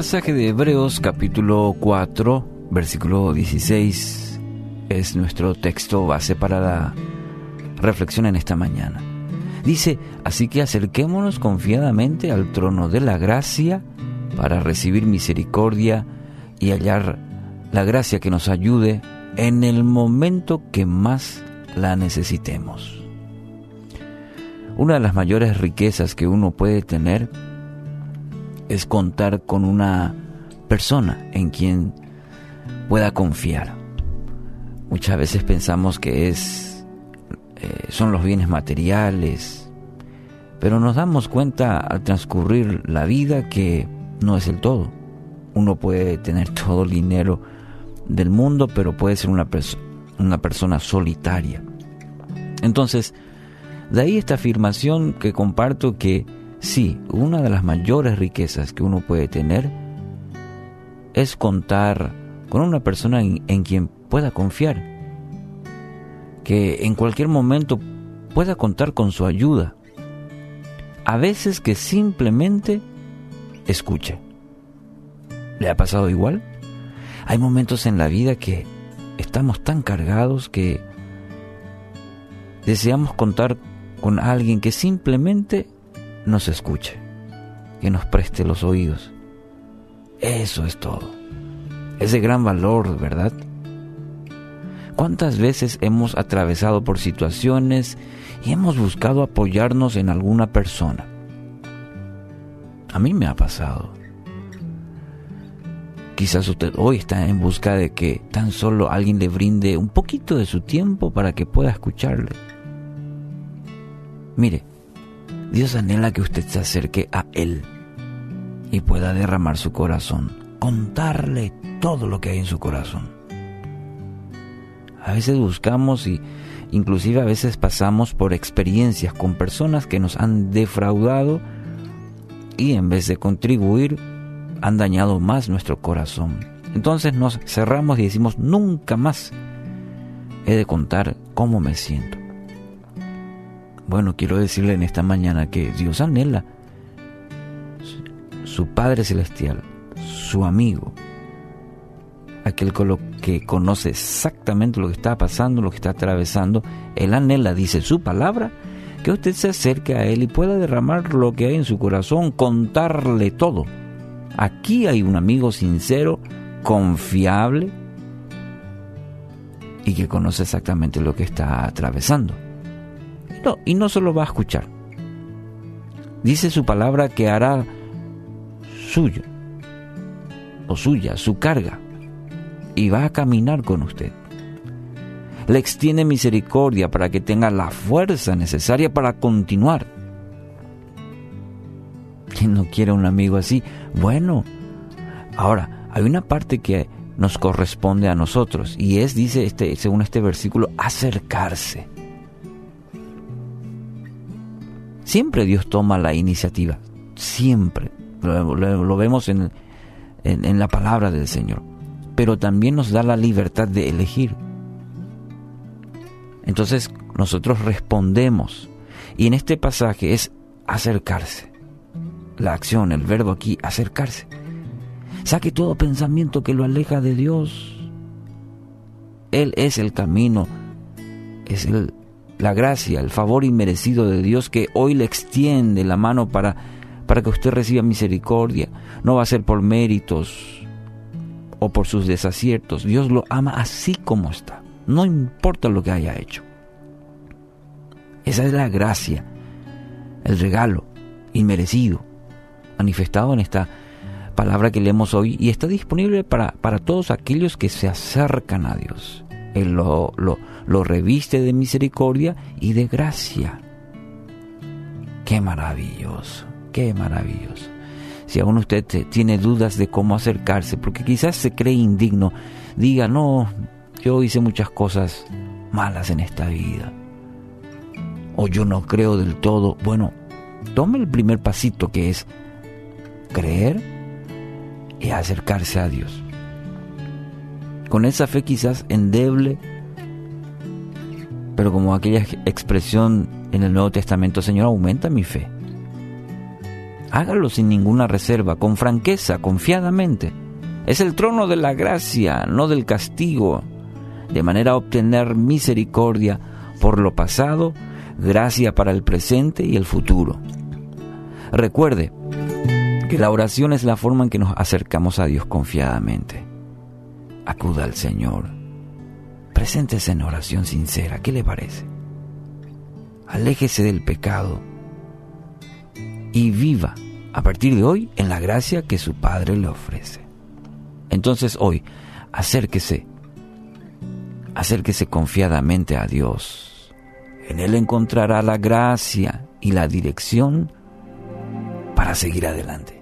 Pasaje de Hebreos capítulo 4, versículo 16 es nuestro texto base para la reflexión en esta mañana. Dice, así que acerquémonos confiadamente al trono de la gracia para recibir misericordia y hallar la gracia que nos ayude en el momento que más la necesitemos. Una de las mayores riquezas que uno puede tener es contar con una persona en quien pueda confiar. Muchas veces pensamos que es eh, son los bienes materiales, pero nos damos cuenta al transcurrir la vida que no es el todo. Uno puede tener todo el dinero del mundo, pero puede ser una, una persona solitaria. Entonces, de ahí esta afirmación que comparto que Sí, una de las mayores riquezas que uno puede tener es contar con una persona en, quien pueda confiar, que en cualquier momento pueda contar con su ayuda, a veces que simplemente escuche. ¿Le ha pasado igual? Hay momentos en la vida que estamos tan cargados que deseamos contar con alguien que simplemente nos escuche, que nos preste los oídos. Eso es todo. Es de gran valor, ¿verdad? ¿Cuántas veces hemos atravesado por situaciones y hemos buscado apoyarnos en alguna persona? A mí me ha pasado. Quizás usted hoy está en busca de que tan solo alguien le brinde un poquito de su tiempo para que pueda escucharle. Mire, Dios anhela que usted se acerque a Él y pueda derramar su corazón, contarle todo lo que hay en su corazón. A veces buscamos y inclusive a veces pasamos por experiencias con personas que nos han defraudado y en vez de contribuir han dañado más nuestro corazón. Entonces nos cerramos y decimos, nunca más he de contar cómo me siento. Bueno, quiero decirle en esta mañana que Dios anhela su Padre Celestial, su amigo, aquel que conoce exactamente lo que está pasando, lo que está atravesando, Él anhela, dice su palabra, que usted se acerque a Él y pueda derramar lo que hay en su corazón, contarle todo. Aquí hay un amigo sincero, confiable y que conoce exactamente lo que está atravesando. No, y no solo va a escuchar. Dice su palabra que hará suyo o suya, su carga, y va a caminar con usted. Le extiende misericordia para que tenga la fuerza necesaria para continuar. ¿Quién no quiere un amigo así? Bueno, ahora, hay una parte que nos corresponde a nosotros y es, dice este, según este versículo, acercarse. Siempre Dios toma la iniciativa, siempre. Lo, vemos en, en la palabra del Señor. Pero también nos da la libertad de elegir. Entonces nosotros respondemos. Y en este pasaje es acercarse. La acción, el verbo aquí, acercarse. Saque todo pensamiento que lo aleja de Dios. Él es el camino, es el, la gracia, el favor inmerecido de Dios que hoy le extiende la mano para, para que usted reciba misericordia. No va a ser por méritos o por sus desaciertos. Dios lo ama así como está. No importa lo que haya hecho. Esa es la gracia, el regalo inmerecido, manifestado en esta palabra que leemos hoy y está disponible para, para todos aquellos que se acercan a Dios. Él lo, reviste de misericordia y de gracia. Qué maravilloso, qué maravilloso. Si aún usted tiene dudas de cómo acercarse, porque quizás se cree indigno, diga, no, yo hice muchas cosas malas en esta vida. O yo no creo del todo. Bueno, tome el primer pasito que es creer y acercarse a Dios con esa fe quizás endeble, pero como aquella expresión en el Nuevo Testamento, Señor, aumenta mi fe. Hágalo sin ninguna reserva, con franqueza, confiadamente. Es el trono de la gracia, no del castigo, de manera a obtener misericordia por lo pasado, gracia para el presente y el futuro. Recuerde que la oración es la forma en que nos acercamos a Dios confiadamente. Acuda al Señor. Preséntese en oración sincera. ¿Qué le parece? Aléjese del pecado y viva a partir de hoy en la gracia que su Padre le ofrece. Entonces hoy, acérquese, acérquese confiadamente a Dios. En Él encontrará la gracia y la dirección para seguir adelante.